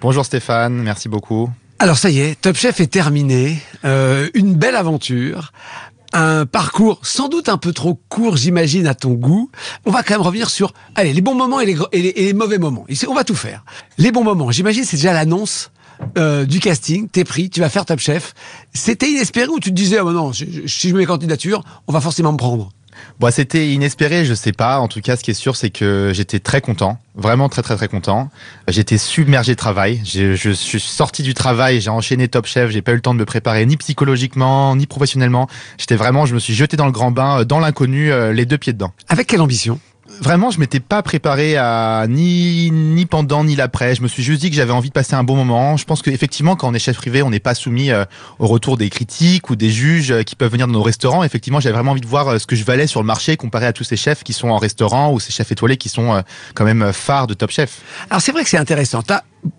Bonjour Stéphane, merci beaucoup. Alors ça y est, Top Chef est terminé. Euh, une belle aventure. Un parcours sans doute un peu trop court, j'imagine, à ton goût. On va quand même revenir sur allez, les bons moments et les, mauvais moments. On va tout faire. Les bons moments, j'imagine, c'est déjà l'annonce euh, du casting. T'es pris, tu vas faire Top Chef. C'était inespéré ou tu te disais, bah non, si je- mets mes candidatures, on va forcément me prendre Bon, c'était inespéré, je sais pas. En tout cas, ce qui est sûr, c'est que j'étais très content, vraiment très très très content. J'étais submergé de travail. Je, suis sorti du travail, j'ai enchaîné Top Chef. J'ai pas eu le temps de me préparer ni psychologiquement ni professionnellement. J'étais vraiment, je me suis jeté dans le grand bain, euh, dans l'inconnu, euh, les deux pieds dedans. Avec quelle ambition? Vraiment, je m'étais pas préparé à ni ni pendant ni l'après. Je me suis juste dit que j'avais envie de passer un bon moment. Je pense qu'effectivement, quand on est chef privé, on n'est pas soumis euh, au retour des critiques ou des juges euh, qui peuvent venir dans nos restaurants. Effectivement, j'avais vraiment envie de voir euh, ce que je valais sur le marché comparé à tous ces chefs qui sont en restaurant ou ces chefs étoilés qui sont quand même phares de Top Chef. Alors c'est vrai que c'est intéressant.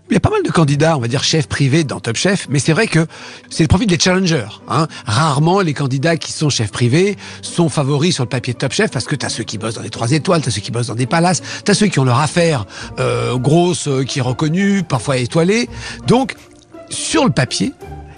Il y a pas mal de candidats, on va dire chefs privés dans Top Chef, mais c'est vrai que c'est le profil des challengers. Hein. Rarement les candidats qui sont chefs privés sont favoris sur le papier de Top Chef parce que t'as ceux qui bossent dans les trois étoiles, t'as ceux qui bossent dans des palaces, t'as ceux qui ont leur affaire euh, grosse, euh, qui est reconnue, parfois étoilée. Donc sur le papier.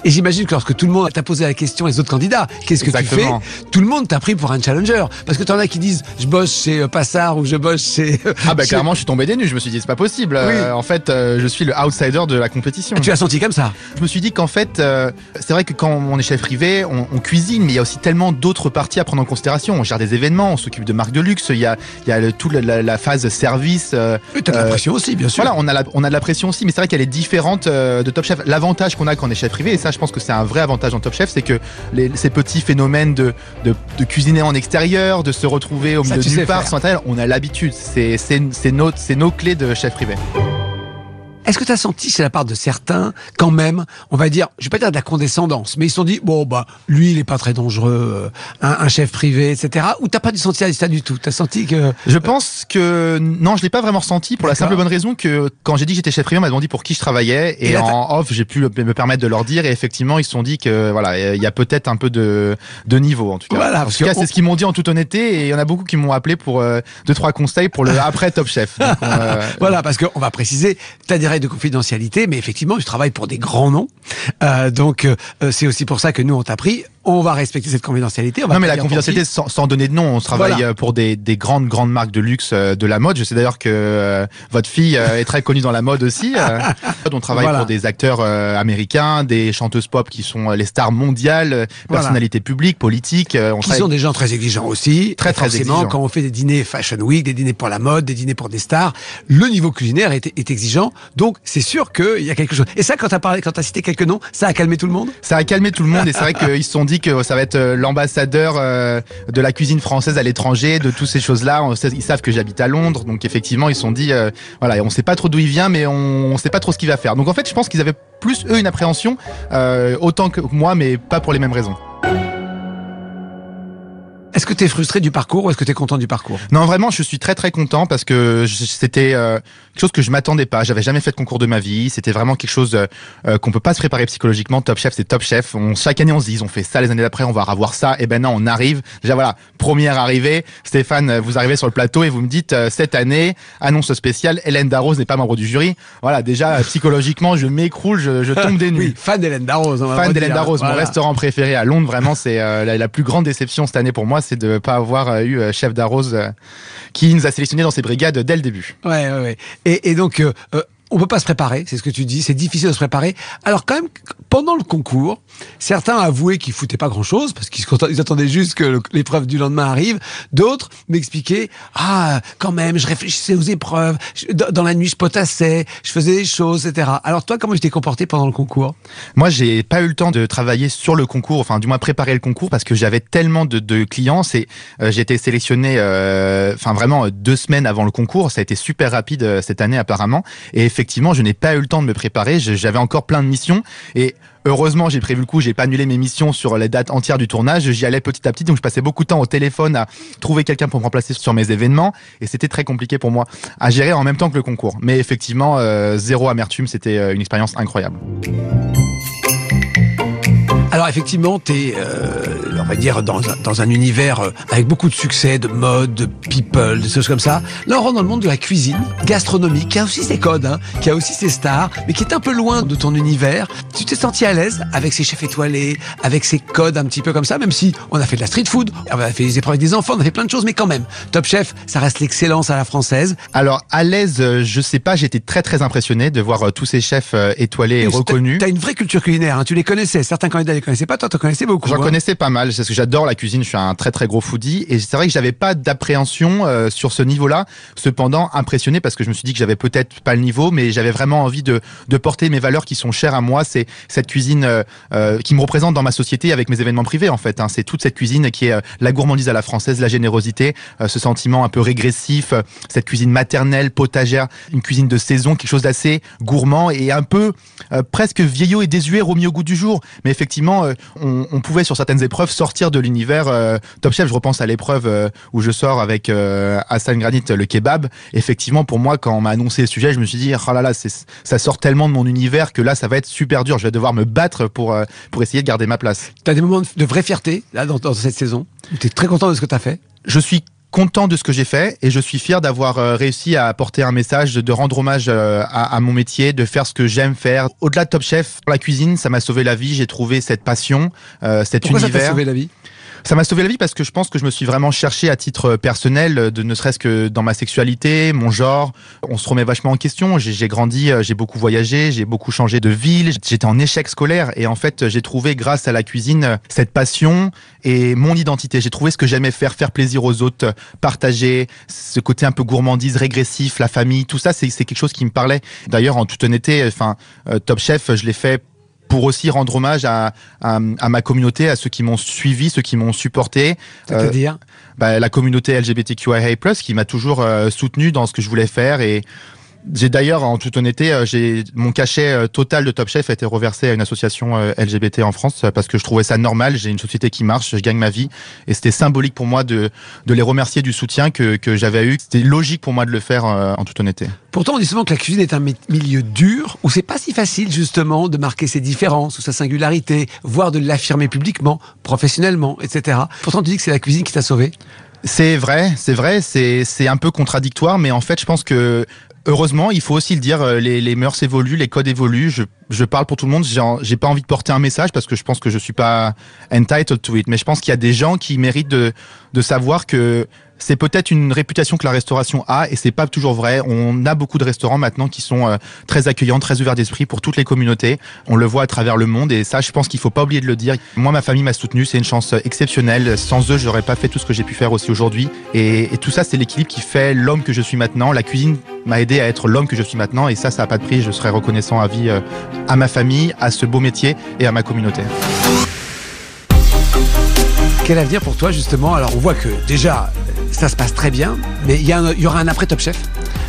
Et j'imagine que lorsque tout le monde t'a posé la question, les autres candidats, qu'est-ce que Exactement. tu fais Tout le monde t'a pris pour un challenger. Parce que t'en as qui disent, je bosse chez euh, Passard ou je bosse chez... Ah bah chez- clairement, je suis tombé des nues. Je me suis dit c'est pas possible. Euh, en fait, euh, je suis le outsider de la compétition. Tu as senti comme ça Je me suis dit qu'en fait, euh, c'est vrai que quand on est chef privé, on, on cuisine, mais il y a aussi tellement d'autres parties à prendre en considération. On gère des événements, on s'occupe de marques de luxe, il y a, il y a le, tout la, la- la phase service. euh, Oui, t'as de la euh, pression aussi, bien sûr. voilà, on a, la, on a de la pression aussi, mais c'est vrai qu'elle est différente euh, de Top Chef. L'avantage qu'on a quand on est chef privé, et ça, je pense que c'est un vrai avantage en Top Chef, c'est que les, ces petits phénomènes de, de, de cuisiner en extérieur, de se retrouver au milieu de nulle part, sans on a l'habitude. Nos, c'est nos clés de chef privé. Est-ce que tu as senti chez la part de certains, quand même, on va dire, je vais pas dire de la condescendance, mais ils se sont dit, bon, bah, lui, il est pas très dangereux, euh, un, un chef privé, etc. Ou t'as pas senti ça du tout? T'as senti que... Je pense que non, je l'ai pas vraiment ressenti pour la simple bonne raison que quand j'ai dit que j'étais chef privé, on m'a demandé pour qui je travaillais et, Et là, en off, j'ai pu me permettre de leur dire et effectivement, ils se sont dit que voilà, il y a peut-être un peu de de niveau en tout cas. Voilà, en tout cas, on- c'est ce qu'ils m'ont dit en toute honnêteté et il y en a beaucoup qui m'ont appelé pour euh, deux trois conseils pour le après Top Chef. Donc, on, euh, Voilà, parce qu'on va préciser, tu as des de confidentialité, mais effectivement, tu travailles pour des grands noms. Euh, donc, euh, c'est aussi pour ça que nous, on t'a pris. On va respecter cette confidentialité. On va Non mais la confidentialité sans, sans donner de nom, on travaille Voilà. euh, pour des, des grandes grandes marques de luxe euh, de la mode. Je sais d'ailleurs que euh, votre fille est très connue dans la mode aussi. on travaille Voilà. pour des acteurs euh, américains, des chanteuses pop qui sont les stars mondiales, Voilà. personnalités publiques, politiques. on Qui travaille- sont des gens très exigeants aussi. Très, très exigeants. quand on fait des dîners Fashion Week, des dîners pour la mode, des dîners pour des stars, le niveau culinaire est, est exigeant. Donc, c'est sûr qu'il y a quelque chose. Et ça, quand t'as parlé, quand t'as cité quelques noms, ça a calmé tout le monde? Ça a calmé tout le monde et c'est vrai qu'ils se sont dit que ça va être euh, l'ambassadeur euh, de la cuisine française à l'étranger, de toutes ces choses-là. Ils savent que j'habite à Londres, donc effectivement ils se sont dit, euh, voilà, on sait pas trop d'où il vient, mais on, on sait pas trop ce qu'il va faire. Donc en fait, je pense qu'ils avaient plus eux une appréhension euh, autant que moi, mais pas pour les mêmes raisons. Est-ce que t'es frustré du parcours ou est-ce que t'es content du parcours? Non, vraiment, je suis très très content parce que c'était euh, quelque chose que je m'attendais pas. J'avais jamais fait de concours de ma vie. C'était vraiment quelque chose euh, euh, qu'on peut pas se préparer psychologiquement. Top Chef, c'est Top Chef. On, chaque année, on se dit, on fait ça. Les années d'après, on va avoir ça. Et ben non, on arrive. Déjà voilà, première arrivée. Stéphane, euh, vous arrivez sur le plateau et vous me dites euh, cette année, annonce spéciale. Hélène Darroze n'est pas membre du jury. Voilà, déjà euh, psychologiquement, je m'écroule, je, je tombe des nues. Oui, fan d'Hélène Darroze. Fan d'Hélène Darroze, mon restaurant préféré à Londres, vraiment c'est la, la plus grande déception cette année pour moi, c'est de pas avoir euh, eu euh, chef Darroze euh, qui nous a sélectionné dans ses brigades dès le début. Ouais, ouais, ouais. Et, donc, on peut pas se préparer, c'est ce que tu dis, c'est difficile de se préparer. Alors quand même, pendant le concours, certains avouaient qu'ils foutaient pas grand-chose, parce qu'ils attendaient juste que l'épreuve du lendemain arrive. D'autres m'expliquaient, ah, quand même, je réfléchissais aux épreuves, dans la nuit, je potassais, je faisais des choses, etc. Alors toi, comment tu t'es comporté pendant le concours? Moi, j'ai pas eu le temps de travailler sur le concours, enfin du moins préparer le concours parce que j'avais tellement de, clients. C'est, euh, j'ai sélectionné, euh, enfin vraiment euh, deux semaines avant le concours. Ça a été super rapide euh, cette année apparemment. Et effectivement, je n'ai pas eu le temps de me préparer. J'avais encore plein de missions et Heureusement, j'ai prévu le coup, j'ai pas annulé mes missions sur les dates entières du tournage. J'y allais petit à petit, donc je passais beaucoup de temps au téléphone à trouver quelqu'un pour me remplacer sur mes événements, et c'était très compliqué pour moi à gérer en même temps que le concours. Mais effectivement, euh, zéro amertume, c'était euh, une expérience incroyable. Alors effectivement, tu es, euh, on va dire, dans un, dans un univers euh, avec beaucoup de succès, de mode, de people, de choses comme ça. Là, on rentre dans le monde de la cuisine gastronomique, qui a aussi ses codes, hein, qui a aussi ses stars, mais qui est un peu loin de ton univers. Tu t'es senti à l'aise avec ces chefs étoilés, avec ces codes un petit peu comme ça, même si on a fait de la street food, on a fait des épreuves avec des enfants, on a fait plein de choses, mais quand même, Top Chef, ça reste l'excellence à la française. Alors à l'aise, euh, je sais pas, j'étais très très impressionné de voir euh, tous ces chefs étoilés et reconnus. T'as une vraie culture culinaire, hein, tu les connaissais. Certains candidats les connaissaient pas, toi tu connaissais beaucoup. J'en hein. connaissais pas mal, parce que j'adore la cuisine, je suis un très très gros foodie, et c'est vrai que j'avais pas d'appréhension euh, sur ce niveau-là. Cependant, impressionné parce que je me suis dit que j'avais peut-être pas le niveau, mais j'avais vraiment envie de, de porter mes valeurs qui sont chères à moi. C'est cette cuisine euh, euh, qui me représente dans ma société avec mes événements privés en fait. Hein. C'est toute cette cuisine qui est euh, la gourmandise à la française, la générosité, ce sentiment un peu régressif, cette cuisine maternelle, potagère, une cuisine de saison, quelque chose d'assez gourmand et un peu presque vieillot et désuet remis au goût du jour. Mais effectivement, euh, on, on pouvait sur certaines épreuves sortir de l'univers euh, Top Chef. Je repense à l'épreuve euh, où je sors avec euh, Hassan Granit le kebab. Effectivement, pour moi, quand on m'a annoncé le sujet, je me suis dit, oh là là, ça sort tellement de mon univers que là, ça va être super dur. Je vais devoir me battre pour euh, pour essayer de garder ma place. T'as des moments de- vraie fierté là dans, dans cette saison. Tu es très content de ce que t'as fait? Je suis content de ce que j'ai fait et je suis fier d'avoir euh, réussi à apporter un message, de rendre hommage euh, à, à mon métier, de faire ce que j'aime faire. Au-delà de Top Chef, la cuisine, ça m'a sauvé la vie. J'ai trouvé cette passion, euh, cet Pourquoi ça t'a univers. sauvé la vie? Ça m'a sauvé la vie parce que je pense que je me suis vraiment cherché à titre personnel, euh, de ne serait-ce que dans ma sexualité, mon genre. On se remet vachement en question. J'ai grandi, euh, j'ai beaucoup voyagé, j'ai beaucoup changé de ville. J'étais en échec scolaire et en fait, j'ai trouvé grâce à la cuisine euh, cette passion et mon identité. J'ai trouvé ce que j'aimais faire, faire plaisir aux autres, euh, partager, ce côté un peu gourmandise, régressif, la famille, tout ça, c'est quelque chose qui me parlait. D'ailleurs, en toute honnêteté, enfin, euh, Top Chef, je l'ai fait pour aussi rendre hommage à, à, à ma communauté, à ceux qui m'ont suivi, ceux qui m'ont supporté. Euh, C'est-à-dire bah, la communauté LGBTQIA+, qui m'a toujours euh, soutenu dans ce que je voulais faire et j'ai d'ailleurs, en toute honnêteté, euh, j'ai mon cachet euh, total de Top Chef a été reversé à une association euh, LGBT en France parce que je trouvais ça normal. J'ai une société qui marche, je gagne ma vie et c'était symbolique pour moi de de les remercier du soutien que que j'avais eu. C'était logique pour moi de le faire en toute honnêteté. Pourtant, on dit souvent que la cuisine est un mi- milieu dur, où c'est pas si facile justement de marquer ses différences ou sa singularité, voire de l'affirmer publiquement, professionnellement, etc. Pourtant, tu dis que c'est la cuisine qui t'a sauvé. C'est vrai, c'est vrai, c'est c'est un peu contradictoire, mais en fait, je pense que heureusement, il faut aussi le dire, euh, les, les mœurs évoluent, les codes évoluent. Je, je parle pour tout le monde. J'ai pas envie de porter un message parce que je pense que je suis pas entitled to it, mais je pense qu'il y a des gens qui méritent de de savoir que c'est peut-être une réputation que la restauration a et c'est pas toujours vrai. On a beaucoup de restaurants maintenant qui sont euh, très accueillants, très ouverts d'esprit pour toutes les communautés. On le voit à travers le monde et ça, je pense qu'il faut pas oublier de le dire. Moi, ma famille m'a soutenu, c'est une chance exceptionnelle. Sans eux, j'aurais pas fait tout ce que j'ai pu faire aussi aujourd'hui. Et, tout ça, c'est l'équilibre qui fait l'homme que je suis maintenant. La cuisine m'a aidé à être l'homme que je suis maintenant et ça, ça a pas de prix. Je serai reconnaissant à vie euh, à ma famille, à ce beau métier et à ma communauté. Quel avenir pour toi justement? Alors, on voit que déjà, ça se passe très bien, mais il y, aura un après Top Chef.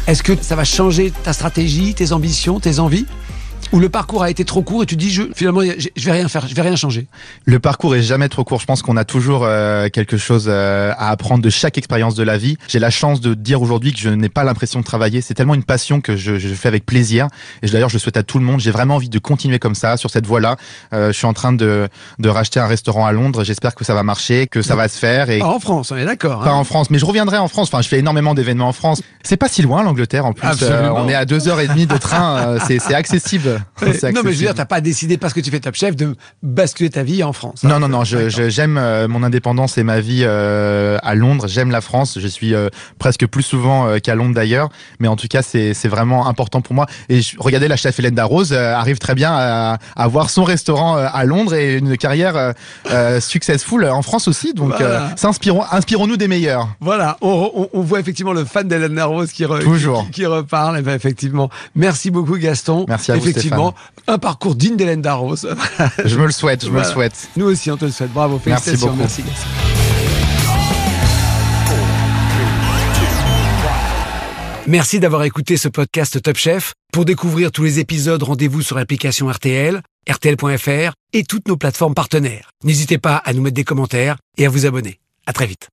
Est-ce que ça va changer ta stratégie, tes ambitions, tes envies? Ou le parcours a été trop court et tu dis, je, finalement, je, vais rien faire, je vais rien changer Le parcours est jamais trop court. Je pense qu'on a toujours euh, quelque chose euh, à apprendre de chaque expérience de la vie. J'ai la chance de dire aujourd'hui que je n'ai pas l'impression de travailler. C'est tellement une passion que je, je fais avec plaisir. Et d'ailleurs, je le souhaite à tout le monde. J'ai vraiment envie de continuer comme ça, sur cette voie-là. Euh, je suis en train de, de racheter un restaurant à Londres. J'espère que ça va marcher, que ça va se faire. Et Pas en France, on est d'accord. pas hein en France, mais je reviendrai en France. Enfin, je fais énormément d'événements en France. C'est pas si loin l'Angleterre en plus. Euh, on est à deux heures et demie de train. Euh, c'est accessible. Euh, Non, mais je veux dire, t'as pas décidé parce que tu fais Top Chef de basculer ta vie en France. hein. Non, non, non, je- j'aime euh, mon indépendance et ma vie euh, à Londres. J'aime la France. Je suis euh, presque plus souvent euh, qu'à Londres d'ailleurs. Mais en tout cas, c'est c'est vraiment important pour moi. Et je, regardez, la chef Hélène Darroze euh, arrive très bien à, à avoir son restaurant euh, à Londres et une carrière successful en France aussi. Donc, Voilà. euh, inspirons-nous des meilleurs. Voilà, on, on- on voit effectivement le fan d'Hélène Darroze qui, re- Toujours. qui, qui reparle. Eh ben, effectivement, merci beaucoup Gaston. Merci à vous, Effectivement, un parcours digne d'Hélène Darroze. Je me le souhaite, je me le souhaite. Nous aussi, on te le souhaite. Bravo, Merci félicitations. beaucoup. Merci Gaston. Merci d'avoir écouté ce podcast Top Chef. Pour découvrir tous les épisodes, rendez-vous sur l'application RTL, RTL.fr et toutes nos plateformes partenaires. N'hésitez pas à nous mettre des commentaires et à vous abonner. À très vite.